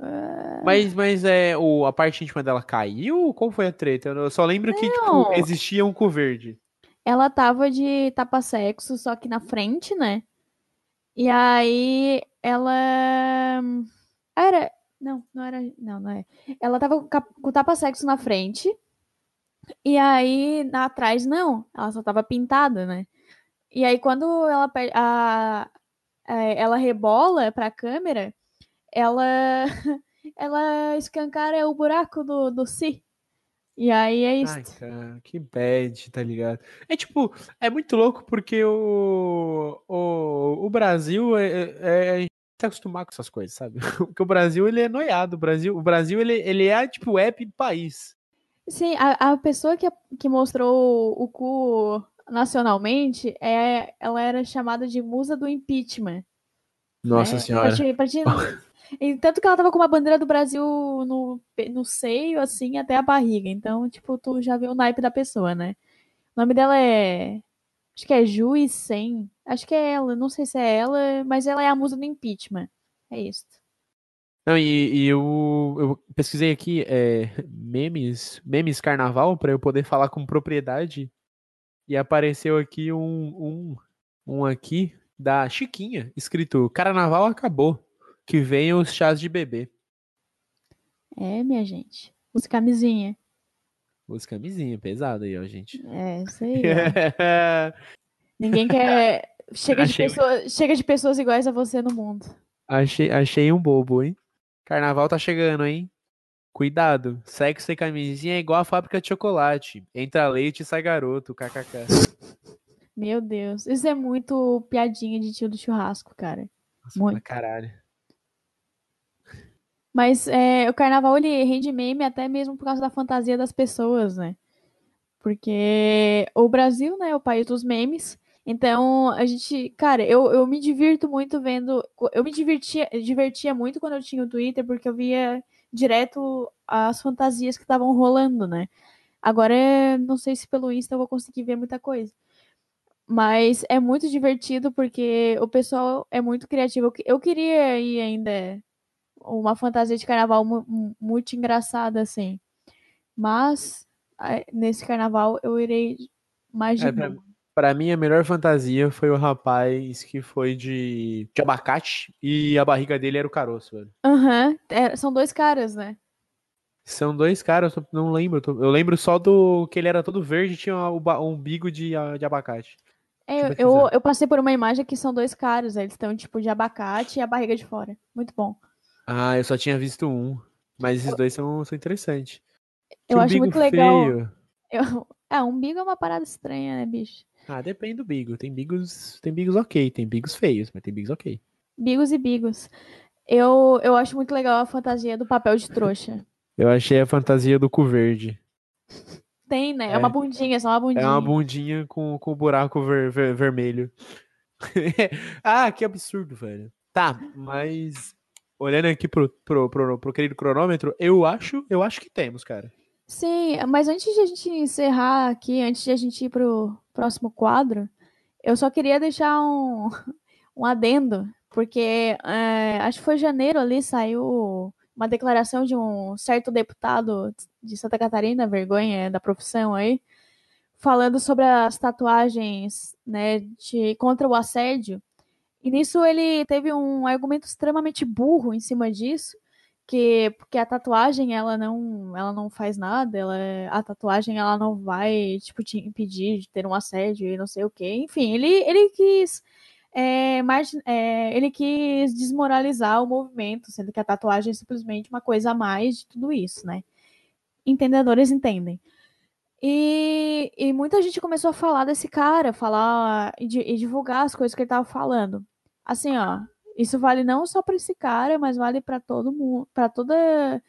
Ah, Mas, mas é, o, a parte íntima dela caiu? Qual foi a treta? Eu só lembro que, tipo, Não. existia um cu verde. Ela tava de tapa-sexo, só que na frente, né? E aí ela. Era. Não, não era. Não, não é. Ela tava com tapa-sexo na frente. E aí, na atrás, não. Ela só tava pintada, né? E aí, quando ela, a, é, ela rebola pra câmera, ela. ela escancara o buraco do, do Si. E aí é isso. Ai, cara, que bad, tá ligado? É tipo, é muito louco porque o, o, o Brasil é, é, gente tá acostumado com essas coisas, sabe? Porque o Brasil, ele é noiado. O Brasil, o Brasil ele, ele é, tipo, o app do país. Sim, a, a pessoa que, que mostrou o, o cu nacionalmente, é, ela era chamada de musa do impeachment. Nossa né? senhora. Pra te- pra te- E tanto que ela tava com uma bandeira do Brasil no, no seio, assim, até a barriga. Então, tipo, tu já vê o naipe da pessoa, né? O nome dela é. Acho que é Juiz Sem. Acho que é ela. Não sei se é ela, mas ela é a musa do impeachment. É isso. Não, e, e eu, eu pesquisei aqui é, memes, memes carnaval pra eu poder falar com propriedade. E apareceu aqui um, um, um aqui da Chiquinha, escrito Carnaval acabou. Que venham os chás de bebê. É, minha gente. Use camisinha. Os camisinha, pesado aí, ó, gente. É, isso aí. Ninguém quer. Chega de, Achei- pessoa... Chega de pessoas iguais a você no mundo. achei, achei um bobo, hein? Carnaval tá chegando, hein? Cuidado, sexo sem camisinha é igual a fábrica de chocolate. Entra leite e sai garoto, kkk. Meu Deus. Isso é muito piadinha de tio do churrasco, cara. Nossa, Muito. caralho. Mas é, o carnaval ele rende meme até mesmo por causa da fantasia das pessoas, né? Porque o Brasil, né, é o país dos memes. Então, a gente, cara, eu, eu me divirto muito vendo. Eu me divertia, divertia muito quando eu tinha o Twitter, porque eu via direto as fantasias que estavam rolando, né? Agora, não sei se pelo Insta eu vou conseguir ver muita coisa. Mas é muito divertido porque o pessoal é muito criativo. Eu, que- eu queria ir ainda uma fantasia de carnaval mu- mu- muito engraçada, assim. Mas nesse carnaval eu irei mais de É, pra, mim, a melhor fantasia foi o rapaz que foi de, de abacate e a barriga dele era o caroço, velho. Aham, é, são dois caras, né? São dois caras, eu não lembro. eu lembro só do que ele era todo verde e tinha o um umbigo de, de abacate. É, eu eu, eu passei por uma imagem que são dois caras, eles estão tipo de abacate e a barriga de fora. Muito bom. Ah, eu só tinha visto um. Mas esses dois são, são interessantes. Eu acho muito legal. feio. Eu, é, umbigo é uma parada estranha, né, bicho? Ah, depende do bigo. Tem bigos, tem bigos ok, tem bigos feios, mas tem bigos ok. Bigos e bigos. Eu, eu acho muito legal a fantasia do papel de trouxa. Eu achei a fantasia do cu verde. Tem, né? É, É. uma bundinha, só uma bundinha. É uma bundinha com, com buraco ver- ver- vermelho. ah, que absurdo, velho. Tá, mas olhando aqui pro, pro, pro, pro querido cronômetro, eu acho, eu acho que temos, cara. Sim, mas antes de a gente encerrar aqui, antes de a gente ir pro próximo quadro, eu só queria deixar um, um adendo, porque é, acho que foi janeiro ali, saiu uma declaração de um certo deputado de Santa Catarina, vergonha da profissão aí, falando sobre as tatuagens, né, de, contra o assédio. E nisso ele teve um argumento extremamente burro em cima disso, que porque a tatuagem ela não ela não faz nada, ela a tatuagem ela não vai tipo te impedir de ter um assédio e não sei o que. Enfim, ele ele quis é, margin- é, ele quis desmoralizar o movimento, sendo que a tatuagem é simplesmente uma coisa a mais de tudo isso, né? Entendedores entendem. E, e muita gente começou a falar desse cara, falar e, e divulgar as coisas que ele tava falando. Assim, ó, isso vale não só para esse cara, mas vale para todo mundo, para toda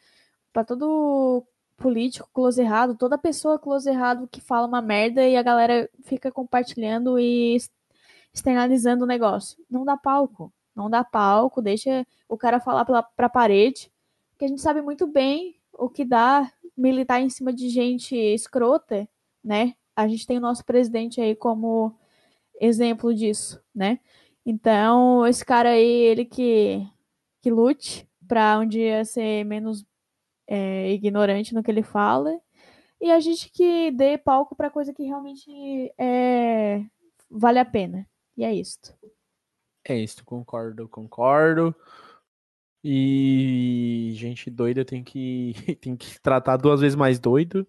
para todo político close errado, toda pessoa close errado que fala uma merda e a galera fica compartilhando e externalizando o negócio. Não dá palco, não dá palco, deixa o cara falar pela, pra parede, que a gente sabe muito bem o que dá militar em cima de gente escrota, né? A gente tem o nosso presidente aí como exemplo disso, né? Então, esse cara aí, ele que, que lute pra um dia ser menos é, ignorante no que ele fala. E a gente que dê palco pra coisa que realmente é, vale a pena. E é isso. É isso, concordo, concordo. E gente doida tem que tem que tratar duas vezes mais doido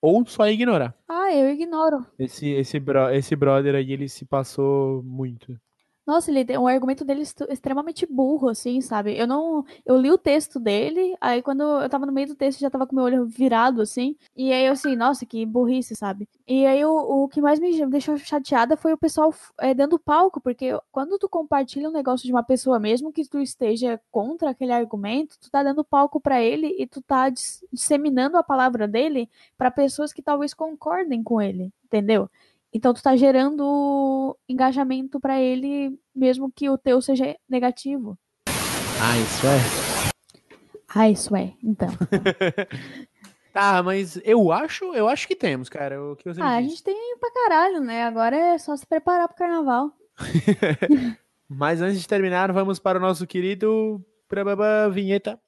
ou só ignorar. Ah, eu ignoro. Esse esse bro, esse brother aí ele se passou muito. Nossa, ele tem um argumento dele estu- extremamente burro, assim, sabe? Eu não. Eu li o texto dele, aí quando eu tava no meio do texto já tava com meu olho virado, assim. E aí eu assim, nossa, que burrice, sabe? E aí o, o que mais me deixou chateada foi o pessoal é, dando palco, porque quando tu compartilha um negócio de uma pessoa, mesmo que tu esteja contra aquele argumento, tu tá dando palco pra ele e tu tá dis- disseminando a palavra dele pra pessoas que talvez concordem com ele, entendeu? Então tu tá gerando engajamento pra ele, mesmo que o teu seja negativo. Ah, isso é. Ah, isso é. Então. Tá, mas eu acho, eu acho que temos, cara. O que você Ah, a gente tem pra caralho, né? Agora é só se preparar pro carnaval. Mas antes de terminar, vamos para o nosso querido vinheta.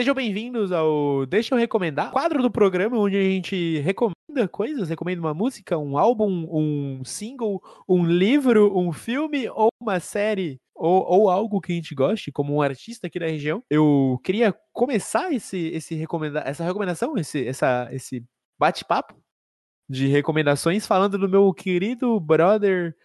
Sejam bem-vindos ao Deixa eu recomendar, quadro do programa onde a gente recomenda coisas, recomenda uma música, um álbum, um single, um livro, um filme ou uma série ou, ou algo que a gente goste, como um artista aqui da região. Eu queria começar esse, esse recomenda essa recomendação, esse, essa, esse bate-papo de recomendações falando do meu querido brother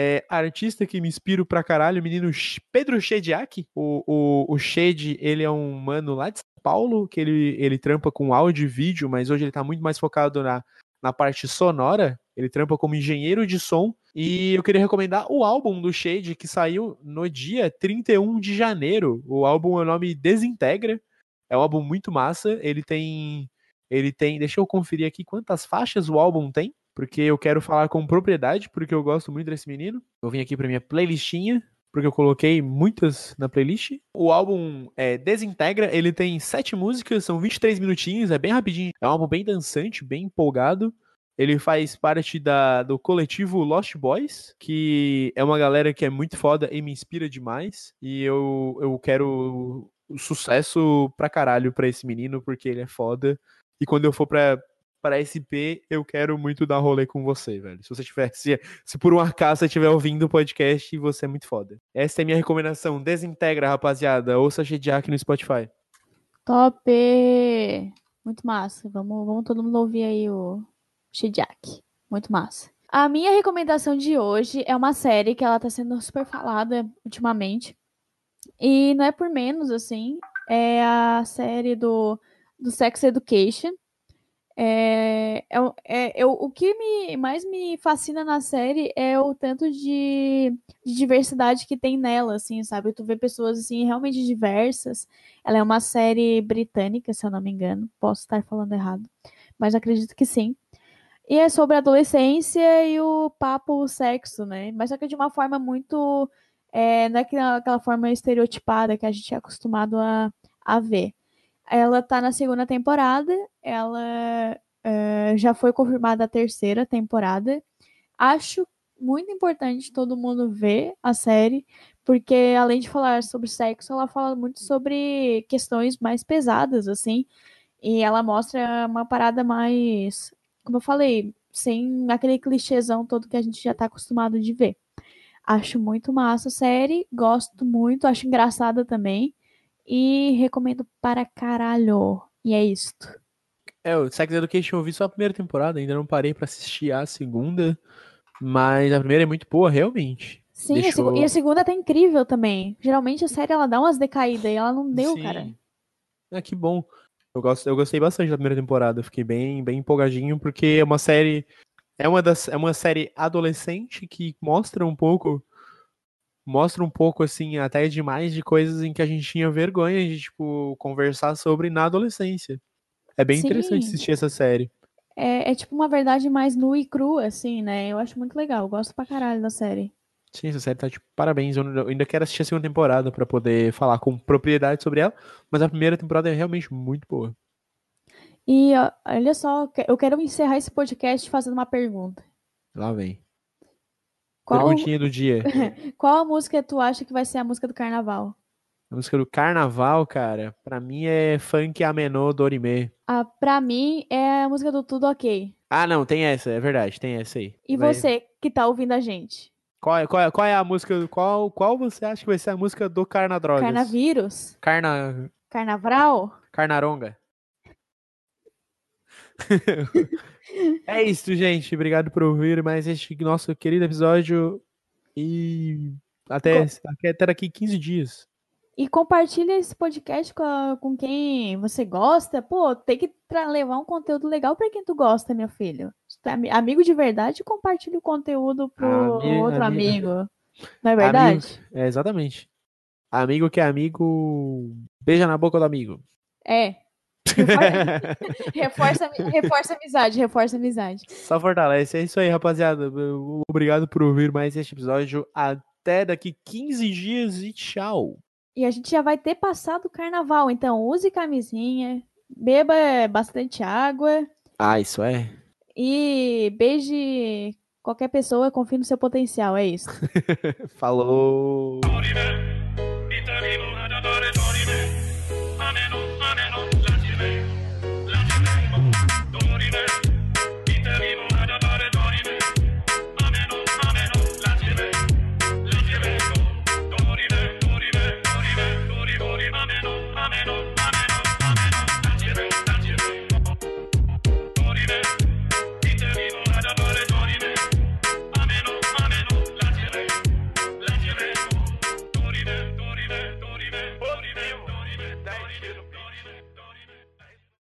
é, artista que me inspiro pra caralho, o menino Pedro Shediak. O, o, o Shed, ele é um mano lá de São Paulo, que ele, ele trampa com áudio e vídeo, mas hoje ele tá muito mais focado na, na parte sonora. Ele trampa como engenheiro de som. E eu queria recomendar o álbum do Shade, que saiu no dia 31 de janeiro. O álbum é o nome Desintegra. É um álbum muito massa. Ele tem. Ele tem. Deixa eu conferir aqui quantas faixas o álbum tem. Porque eu quero falar com propriedade, porque eu gosto muito desse menino. Eu vim aqui pra minha playlistinha, porque eu coloquei muitas na playlist. O álbum é Desintegra, ele tem sete músicas, são 23 minutinhos, é bem rapidinho. É um álbum bem dançante, bem empolgado. Ele faz parte da, do coletivo Lost Boys, que é uma galera que é muito foda e me inspira demais. E eu, eu quero sucesso pra caralho pra esse menino, porque ele é foda. E quando eu for pra, para SP, eu quero muito dar rolê com você, velho. Se você tiver, se, se por um acaso você estiver ouvindo o podcast, você é muito foda. Essa é a minha recomendação. Desintegra, rapaziada. Ouça Shediak no Spotify. Top! Muito massa. Vamos, vamos todo mundo ouvir aí o Shidiak. Muito massa. A minha recomendação de hoje é uma série que ela tá sendo super falada ultimamente. E não é por menos, assim. É a série do, do Sex Education. É, é, é, é, o que me, mais me fascina na série é o tanto de, de, diversidade que tem nela, assim, sabe? Tu vê pessoas, assim, realmente diversas. Ela é uma série britânica, se eu não me engano. Posso estar falando errado, mas acredito que sim. E é sobre a adolescência e o papo sexo, né? Mas só que de uma forma muito... É, não é aquela forma estereotipada que a gente é acostumado a, a ver. Ela tá na segunda temporada, ela uh, já foi confirmada a terceira temporada. Acho muito importante todo mundo ver a série, porque além de falar sobre sexo, ela fala muito sobre questões mais pesadas, assim, e ela mostra uma parada mais, como eu falei, sem aquele clichêzão todo que a gente já tá acostumado de ver. Acho muito massa a série, gosto muito, acho engraçada também. E recomendo para caralho. E é isto. É, o Sex Education eu vi só a primeira temporada, ainda não parei para assistir a segunda. Mas a primeira é muito boa, realmente. Sim, Deixou... e a segunda tá incrível também. Geralmente a série ela dá umas decaídas e ela não deu, Sim. cara. Ah, que bom. Eu, gosto, eu gostei bastante da primeira temporada. Fiquei bem, bem empolgadinho, porque é uma série. É uma, das, é uma série adolescente que mostra um pouco mostra um pouco, assim, até demais de coisas em que a gente tinha vergonha de, tipo, conversar sobre na adolescência. É bem Sim. interessante assistir essa série. É, é, tipo uma verdade mais nua e crua, assim, né? Eu acho muito legal, gosto pra caralho da série. Sim, essa série tá de tipo, parabéns. Eu ainda quero assistir a segunda temporada para poder falar com propriedade sobre ela, mas a primeira temporada é realmente muito boa. E olha só, eu quero encerrar esse podcast fazendo uma pergunta. Lá vem. Qual... Perguntinha do dia. Qual a música tu acha que vai ser a música do carnaval? A música do carnaval, cara, pra mim é funk amenô dorime. Ah, pra mim é a música do Tudo Ok. Ah, não, tem essa, é verdade, tem essa aí. E vai... você que tá ouvindo a gente? Qual é, qual é, qual é a música, qual, qual você acha que vai ser a música do Carnadrogas? Carnavírus? Carna... Carnavral? Carnaronga. é isso, gente. Obrigado por ouvir mais este nosso querido episódio. E até, até daqui 15 dias. E compartilha esse podcast com, a, com quem você gosta. Pô, tem que levar um conteúdo legal para quem tu gosta, meu filho. Tá amigo de verdade, compartilha o conteúdo pro Ami outro amigo. amigo. Não é verdade? Amigo, é, exatamente. Amigo que é amigo, beija na boca do amigo. É, reforça, reforça a amizade, reforça a amizade. Só fortalece. É isso aí, rapaziada. Obrigado por ouvir mais este episódio. Até daqui 15 dias e tchau. E a gente já vai ter passado o carnaval, então use camisinha, beba bastante água. Ah, isso é. E beije qualquer pessoa, confie no seu potencial, é isso. Falou.